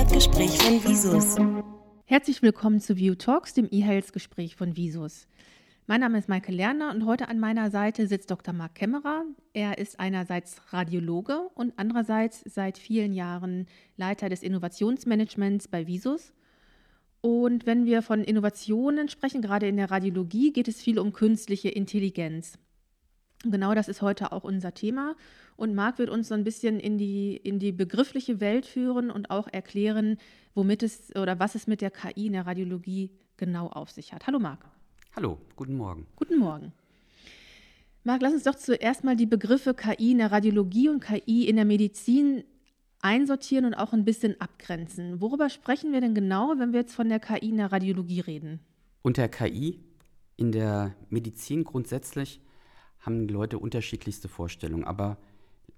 E-Health-Gespräch von Visus. Herzlich willkommen zu View Talks, dem E-Health-Gespräch von Visus. Mein Name ist Maike Lerner und heute an meiner Seite sitzt Dr. Marc Kämmerer. Er ist einerseits Radiologe und andererseits seit vielen Jahren Leiter des Innovationsmanagements bei Visus. Und wenn wir von Innovationen sprechen, gerade in der Radiologie, geht es viel um künstliche Intelligenz. Genau das ist heute auch unser Thema. Und Marc wird uns so ein bisschen in die, in die begriffliche Welt führen und auch erklären, womit es oder was es mit der KI in der Radiologie genau auf sich hat. Hallo Marc. Hallo, guten Morgen. Guten Morgen. Marc, lass uns doch zuerst mal die Begriffe KI in der Radiologie und KI in der Medizin einsortieren und auch ein bisschen abgrenzen. Worüber sprechen wir denn genau, wenn wir jetzt von der KI in der Radiologie reden? Unter KI in der Medizin grundsätzlich haben die Leute unterschiedlichste Vorstellungen, aber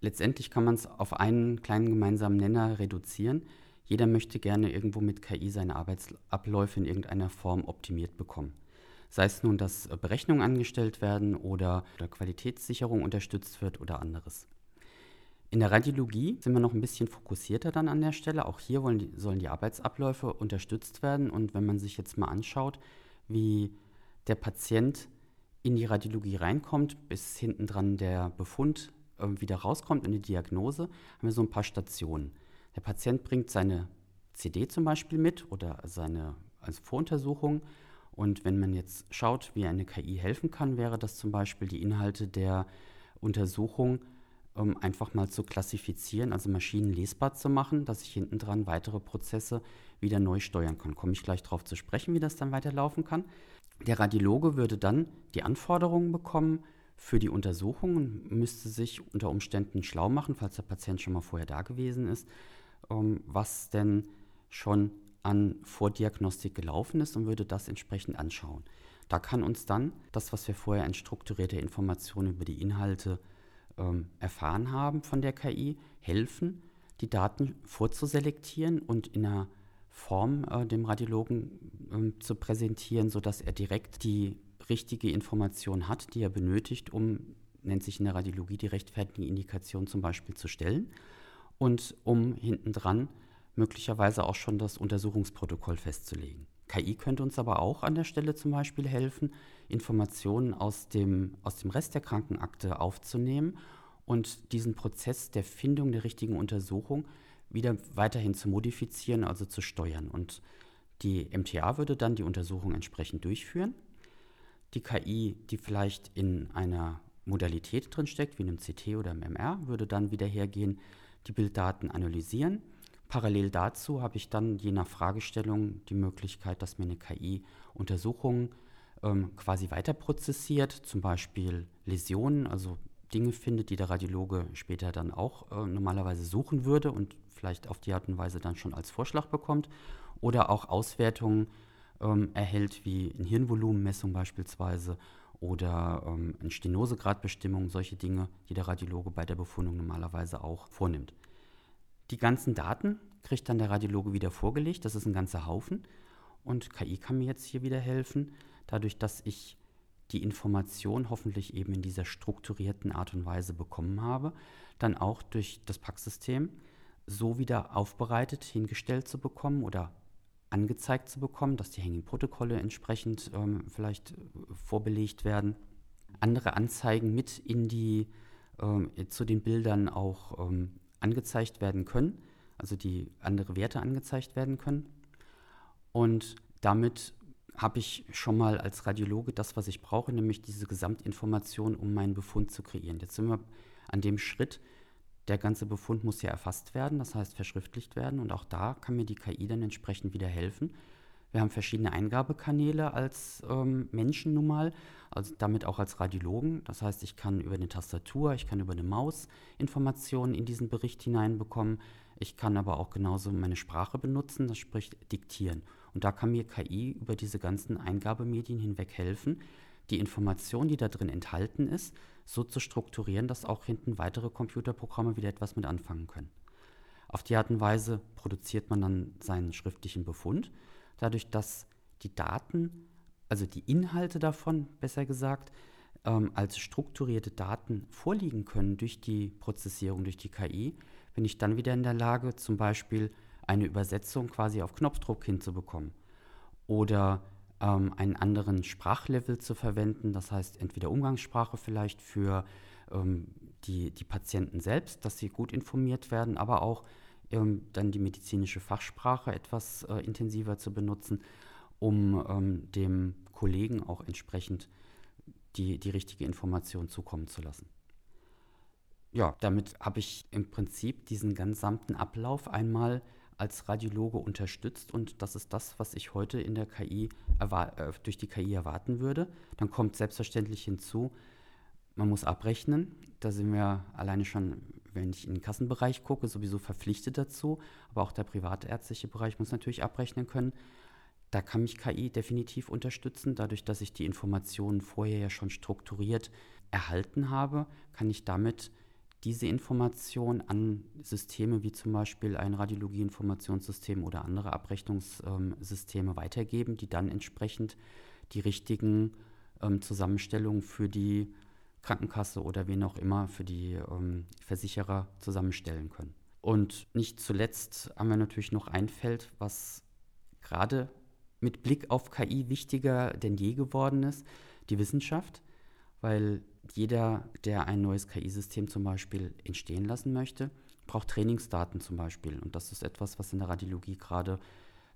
letztendlich kann man es auf einen kleinen gemeinsamen Nenner reduzieren. Jeder möchte gerne irgendwo mit KI seine Arbeitsabläufe in irgendeiner Form optimiert bekommen. Sei es nun, dass Berechnungen angestellt werden oder, Qualitätssicherung unterstützt wird oder anderes. In der Radiologie sind wir noch ein bisschen fokussierter dann an der Stelle. Auch hier die, sollen die Arbeitsabläufe unterstützt werden. Und wenn man sich jetzt mal anschaut, wie der Patient in die Radiologie reinkommt, bis hinten dran der Befund äh, wieder rauskommt und die Diagnose, haben wir so ein paar Stationen. Der Patient bringt seine CD zum Beispiel mit oder seine als Voruntersuchung. Und wenn man jetzt schaut, wie eine KI helfen kann, wäre das zum Beispiel die Inhalte der Untersuchung ähm, einfach mal zu klassifizieren, also Maschinen lesbar zu machen, dass ich hinten dran weitere Prozesse wieder neu steuern kann. Komme ich gleich darauf zu sprechen, wie das dann weiterlaufen kann. Der Radiologe würde dann die Anforderungen bekommen für die Untersuchung und müsste sich unter Umständen schlau machen, falls der Patient schon mal vorher da gewesen ist, ähm, was denn schon an Vordiagnostik gelaufen ist und würde das entsprechend anschauen. Da kann uns dann das, was wir vorher an strukturierter Information über die Inhalte ähm, erfahren haben von der KI, helfen, die Daten vorzuselektieren und in einer Form äh, dem Radiologen ähm, zu präsentieren, sodass er direkt die richtige Information hat, die er benötigt, um, nennt sich in der Radiologie, die rechtfertige Indikation zum Beispiel zu stellen und um hintendran möglicherweise auch schon das Untersuchungsprotokoll festzulegen. KI könnte uns aber auch an der Stelle zum Beispiel helfen, Informationen aus dem, aus dem Rest der Krankenakte aufzunehmen und diesen Prozess der Findung der richtigen Untersuchung wieder weiterhin zu modifizieren, also zu steuern. Und die MTA würde dann die Untersuchung entsprechend durchführen. Die KI, die vielleicht in einer Modalität drinsteckt, wie einem CT oder einem MR, würde dann wieder hergehen, die Bilddaten analysieren. Parallel dazu habe ich dann je nach Fragestellung die Möglichkeit, dass mir eine KI Untersuchungen ähm, quasi weiter prozessiert, zum Beispiel Läsionen, also Dinge findet, die der Radiologe später dann auch äh, normalerweise suchen würde und vielleicht auf die Art und Weise dann schon als Vorschlag bekommt, oder auch Auswertungen ähm, erhält, wie eine Hirnvolumenmessung beispielsweise oder ähm, eine Stenosegradbestimmung, solche Dinge, die der Radiologe bei der Befundung normalerweise auch vornimmt. Die ganzen Daten kriegt dann der Radiologe wieder vorgelegt. Das ist ein ganzer Haufen. Und KI kann mir jetzt hier wieder helfen, dadurch, dass ich die Information hoffentlich eben in dieser strukturierten Art und Weise bekommen habe, dann auch durch das Packsystem so wieder aufbereitet, hingestellt zu bekommen oder angezeigt zu bekommen, dass die hängigen Protokolle entsprechend ähm, vielleicht vorbelegt werden. Andere Anzeigen mit in die, ähm, zu den Bildern auch ähm, angezeigt werden können, also die andere Werte angezeigt werden können. Und damit habe ich schon mal als Radiologe das, was ich brauche, nämlich diese Gesamtinformation, um meinen Befund zu kreieren. Jetzt sind wir an dem Schritt, der ganze Befund muss ja erfasst werden, das heißt verschriftlicht werden. Und auch da kann mir die KI dann entsprechend wieder helfen. Wir haben verschiedene Eingabekanäle als ähm, Menschen nun mal, also damit auch als Radiologen. Das heißt, ich kann über eine Tastatur, ich kann über eine Maus Informationen in diesen Bericht hineinbekommen. Ich kann aber auch genauso meine Sprache benutzen, das spricht diktieren. Und da kann mir KI über diese ganzen Eingabemedien hinweg helfen, die Information, die da drin enthalten ist, so zu strukturieren, dass auch hinten weitere Computerprogramme wieder etwas mit anfangen können. Auf die Art und Weise produziert man dann seinen schriftlichen Befund dadurch, dass die Daten, also die Inhalte davon, besser gesagt, ähm, als strukturierte Daten vorliegen können durch die Prozessierung, durch die KI, bin ich dann wieder in der Lage, zum Beispiel eine Übersetzung quasi auf Knopfdruck hinzubekommen oder ähm, einen anderen Sprachlevel zu verwenden, das heißt entweder Umgangssprache vielleicht für ähm, die, die Patienten selbst, dass sie gut informiert werden, aber auch ähm, dann die medizinische Fachsprache etwas äh, intensiver zu benutzen, um ähm, dem Kollegen auch entsprechend die, die richtige Information zukommen zu lassen. Ja, damit habe ich im Prinzip diesen gesamten Ablauf einmal als Radiologe unterstützt und das ist das, was ich heute in der KI äh, durch die KI erwarten würde. Dann kommt selbstverständlich hinzu, man muss abrechnen. Da sind wir alleine schon, wenn ich in den Kassenbereich gucke, sowieso verpflichtet dazu. Aber auch der privatärztliche Bereich muss natürlich abrechnen können. Da kann mich KI definitiv unterstützen. Dadurch, dass ich die Informationen vorher ja schon strukturiert erhalten habe, kann ich damit diese Information an Systeme wie zum Beispiel ein Radiologie-Informationssystem oder andere Abrechnungssysteme weitergeben, die dann entsprechend die richtigen ähm, Zusammenstellungen für die Krankenkasse oder wen auch immer, für die ähm, Versicherer zusammenstellen können. Und nicht zuletzt haben wir natürlich noch ein Feld, was gerade mit Blick auf KI wichtiger denn je geworden ist, die Wissenschaft, weil jeder, der ein neues KI-System zum Beispiel entstehen lassen möchte, braucht Trainingsdaten zum Beispiel. Und das ist etwas, was in der Radiologie gerade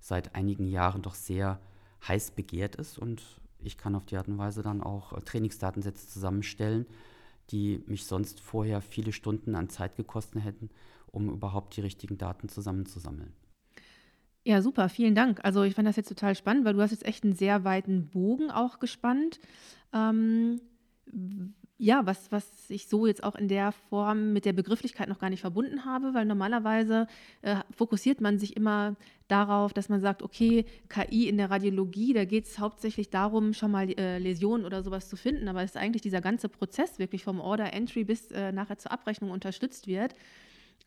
seit einigen Jahren doch sehr heiß begehrt ist. Und ich kann auf die Art und Weise dann auch äh, Trainingsdatensätze zusammenstellen, die mich sonst vorher viele Stunden an Zeit gekostet hätten, um überhaupt die richtigen Daten zusammenzusammeln. Ja, super, vielen Dank. Also ich fand das jetzt total spannend, weil du hast jetzt echt einen sehr weiten Bogen auch gespannt. Ähm, ja, was, was ich so jetzt auch in der Form mit der Begrifflichkeit noch gar nicht verbunden habe, weil normalerweise äh, fokussiert man sich immer darauf, dass man sagt, okay, KI in der Radiologie, da geht es hauptsächlich darum, schon mal äh, Läsionen oder sowas zu finden, aber es ist eigentlich dieser ganze Prozess wirklich vom Order Entry bis äh, nachher zur Abrechnung unterstützt wird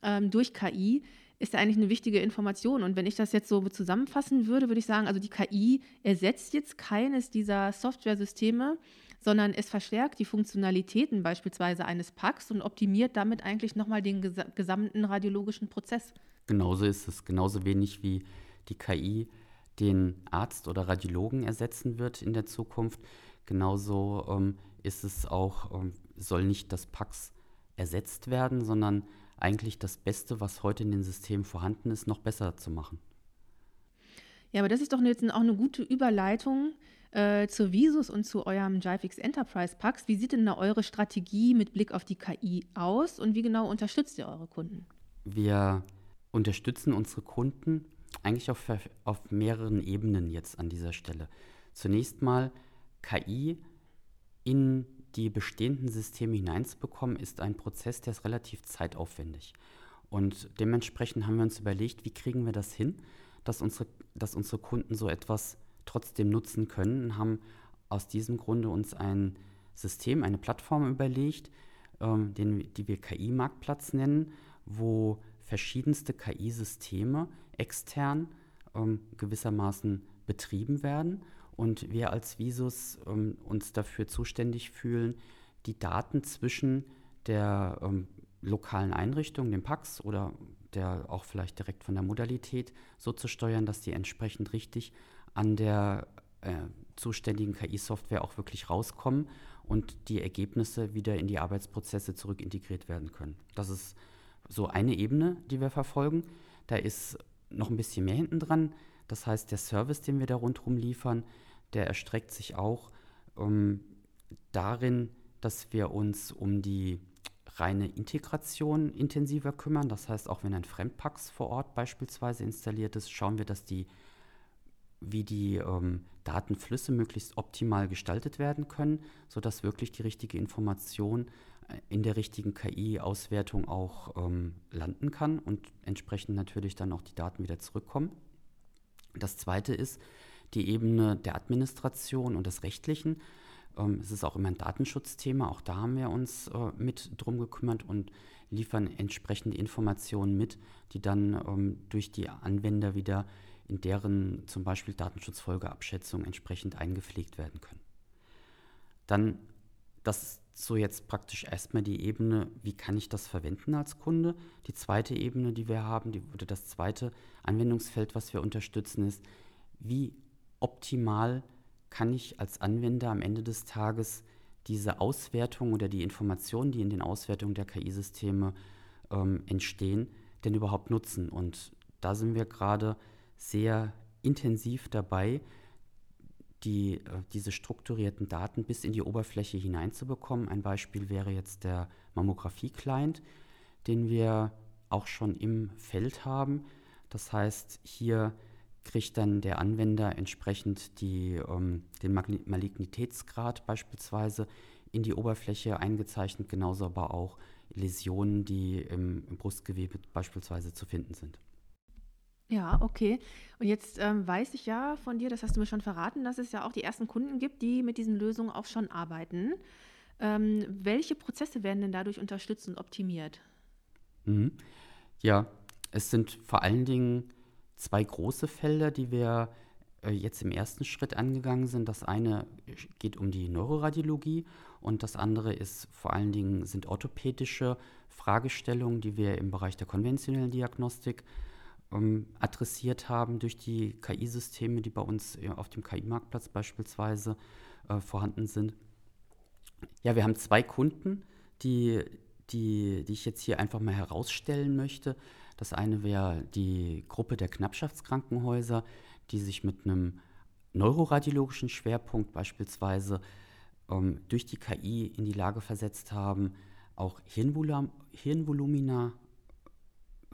ähm, durch KI ist ja eigentlich eine wichtige Information. Und wenn ich das jetzt so zusammenfassen würde, würde ich sagen, also die KI ersetzt jetzt keines dieser Software-Systeme, sondern es verstärkt die Funktionalitäten beispielsweise eines Packs und optimiert damit eigentlich nochmal den ges gesamten radiologischen Prozess. Genauso ist es, genauso wenig wie die KI den Arzt oder Radiologen ersetzen wird in der Zukunft. Genauso ähm, ist es auch, ähm, soll nicht das PAX ersetzt werden, sondern eigentlich das Beste, was heute in den Systemen vorhanden ist, noch besser zu machen. Ja, aber das ist doch jetzt auch eine gute Überleitung äh, zur Visus und zu eurem JIFIX Enterprise Packs. Wie sieht denn da eure Strategie mit Blick auf die KI aus und wie genau unterstützt ihr eure Kunden? Wir unterstützen unsere Kunden eigentlich auf, auf mehreren Ebenen jetzt an dieser Stelle. Zunächst mal KI in die bestehenden Systeme hineinzubekommen, ist ein Prozess, der ist relativ zeitaufwendig. Und dementsprechend haben wir uns überlegt, wie kriegen wir das hin, dass unsere, dass unsere Kunden so etwas trotzdem nutzen können und haben aus diesem Grunde uns ein System, eine Plattform überlegt, ähm, den, die wir KI-Marktplatz nennen, wo verschiedenste KI-Systeme extern ähm, gewissermaßen betrieben werden und wir als Visus ähm, uns dafür zuständig fühlen, die Daten zwischen der ähm, lokalen Einrichtung, dem PAX oder der auch vielleicht direkt von der Modalität so zu steuern, dass die entsprechend richtig an der äh, zuständigen KI-Software auch wirklich rauskommen und die Ergebnisse wieder in die Arbeitsprozesse zurück integriert werden können. Das ist so eine Ebene, die wir verfolgen. Da ist noch ein bisschen mehr hinten dran. Das heißt, der Service, den wir da rundherum liefern, der erstreckt sich auch ähm, darin, dass wir uns um die reine Integration intensiver kümmern. Das heißt, auch wenn ein Fremdpax vor Ort beispielsweise installiert ist, schauen wir, dass die wie die ähm, Datenflüsse möglichst optimal gestaltet werden können, sodass wirklich die richtige Information äh, in der richtigen KI-Auswertung auch ähm, landen kann und entsprechend natürlich dann auch die Daten wieder zurückkommen. Das zweite ist die Ebene der Administration und des Rechtlichen. Ähm, es ist auch immer ein Datenschutzthema, auch da haben wir uns äh, mit drum gekümmert und liefern entsprechende Informationen mit, die dann ähm, durch die Anwender wieder in deren zum Beispiel Datenschutzfolgeabschätzung entsprechend eingepflegt werden können. Dann das so jetzt praktisch erstmal die Ebene, wie kann ich das verwenden als Kunde. Die zweite Ebene, die wir haben, die, oder das zweite Anwendungsfeld, was wir unterstützen, ist, wie optimal kann ich als Anwender am Ende des Tages diese Auswertung oder die Informationen, die in den Auswertungen der KI-Systeme ähm, entstehen, denn überhaupt nutzen. Und da sind wir gerade sehr intensiv dabei, die, äh, diese strukturierten Daten bis in die Oberfläche hineinzubekommen. Ein Beispiel wäre jetzt der Mammographie-Client, den wir auch schon im Feld haben. Das heißt, hier kriegt dann der Anwender entsprechend die, ähm, den Malignitätsgrad beispielsweise in die Oberfläche eingezeichnet, genauso aber auch Läsionen, die im, im Brustgewebe beispielsweise zu finden sind. Ja, okay. Und jetzt ähm, weiß ich ja von dir, das hast du mir schon verraten, dass es ja auch die ersten Kunden gibt, die mit diesen Lösungen auch schon arbeiten. Ähm, welche Prozesse werden denn dadurch unterstützt und optimiert? Mhm. Ja, es sind vor allen Dingen zwei große Felder, die wir äh, jetzt im ersten Schritt angegangen sind. Das eine geht um die Neuroradiologie und das andere ist vor allen Dingen sind orthopädische Fragestellungen, die wir im Bereich der konventionellen Diagnostik ähm, adressiert haben durch die KI-Systeme, die bei uns auf dem KI-Marktplatz beispielsweise äh, vorhanden sind. Ja, wir haben zwei Kunden, die, die, die ich jetzt hier einfach mal herausstellen möchte. Das eine wäre die Gruppe der Knappschaftskrankenhäuser, die sich mit einem neuroradiologischen Schwerpunkt beispielsweise ähm, durch die KI in die Lage versetzt haben, auch Hirnvolum Hirnvolumina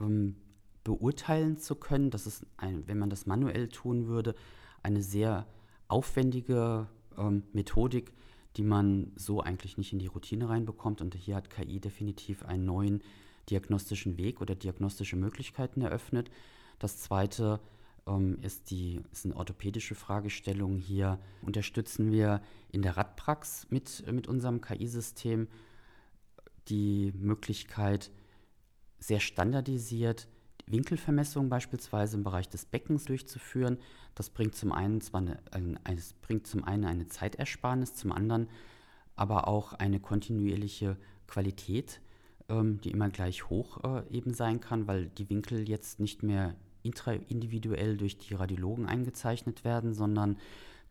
ähm, beurteilen zu können. Das ist, ein, wenn man das manuell tun würde, eine sehr aufwendige ähm, Methodik, die man so eigentlich nicht in die Routine reinbekommt. Und hier hat KI definitiv einen neuen diagnostischen Weg oder diagnostische Möglichkeiten eröffnet. Das zweite ähm, ist die ist eine orthopädische Fragestellung. Hier unterstützen wir in der Radprax mit, mit unserem KI-System die Möglichkeit, sehr standardisiert Winkelvermessungen beispielsweise im Bereich des Beckens durchzuführen. Das bringt zum einen zwar eine, ein, es bringt zum einen eine Zeitersparnis, zum anderen aber auch eine kontinuierliche Qualität, ähm, die immer gleich hoch äh, eben sein kann, weil die Winkel jetzt nicht mehr individuell durch die Radiologen eingezeichnet werden, sondern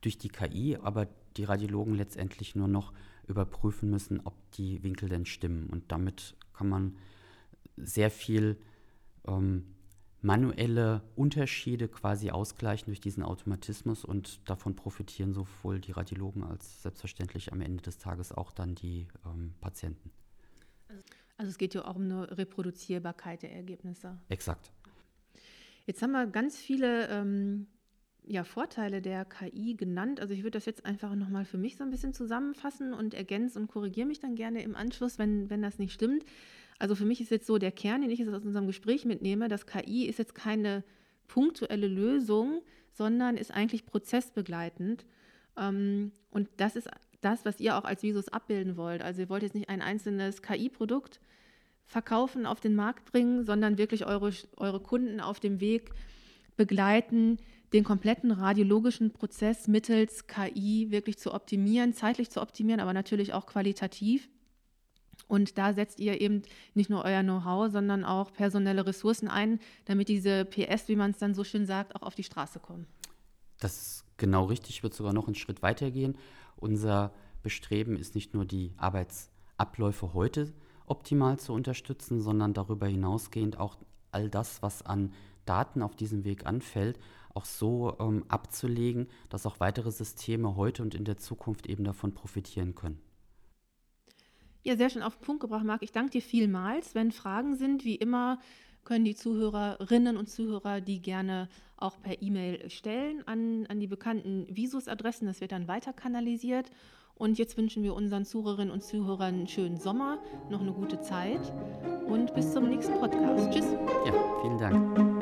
durch die KI, aber die Radiologen letztendlich nur noch überprüfen müssen, ob die Winkel denn stimmen. Und damit kann man sehr viel ähm, manuelle Unterschiede quasi ausgleichen durch diesen Automatismus und davon profitieren sowohl die Radiologen als selbstverständlich am Ende des Tages auch dann die ähm, Patienten. Also es geht ja auch um eine Reproduzierbarkeit der Ergebnisse. Exakt. Jetzt haben wir ganz viele ähm, ja, Vorteile der KI genannt. Also ich würde das jetzt einfach nochmal für mich so ein bisschen zusammenfassen und ergänzen und korrigiere mich dann gerne im Anschluss, wenn, wenn das nicht stimmt. Also für mich ist jetzt so der Kern, den ich jetzt aus unserem Gespräch mitnehme, dass KI ist jetzt keine punktuelle Lösung, sondern ist eigentlich prozessbegleitend. Ähm, und das ist das, was ihr auch als Visus abbilden wollt. Also ihr wollt jetzt nicht ein einzelnes KI-Produkt verkaufen, auf den Markt bringen, sondern wirklich eure, eure Kunden auf dem Weg begleiten, den kompletten radiologischen Prozess mittels KI wirklich zu optimieren, zeitlich zu optimieren, aber natürlich auch qualitativ. Und da setzt ihr eben nicht nur euer Know-how, sondern auch personelle Ressourcen ein, damit diese PS, wie man es dann so schön sagt, auch auf die Straße kommen. Das ist genau richtig. Ich würde sogar noch einen Schritt weiter gehen. Unser Bestreben ist nicht nur die Arbeitsabläufe heute optimal zu unterstützen, sondern darüber hinausgehend auch all das, was an Daten auf diesem Weg anfällt, auch so ähm, abzulegen, dass auch weitere Systeme heute und in der Zukunft eben davon profitieren können. Ja, sehr schön auf den Punkt gebracht, Marc. Ich danke dir vielmals. Wenn Fragen sind, wie immer, können die Zuhörerinnen und Zuhörer die gerne auch per E-Mail stellen an, an die bekannten Visus-Adressen. Das wird dann weiter kanalisiert. Und jetzt wünschen wir unseren Zuhörerinnen und Zuhörern einen schönen Sommer, noch eine gute Zeit und bis zum nächsten Podcast. Tschüss. Ja, vielen Dank.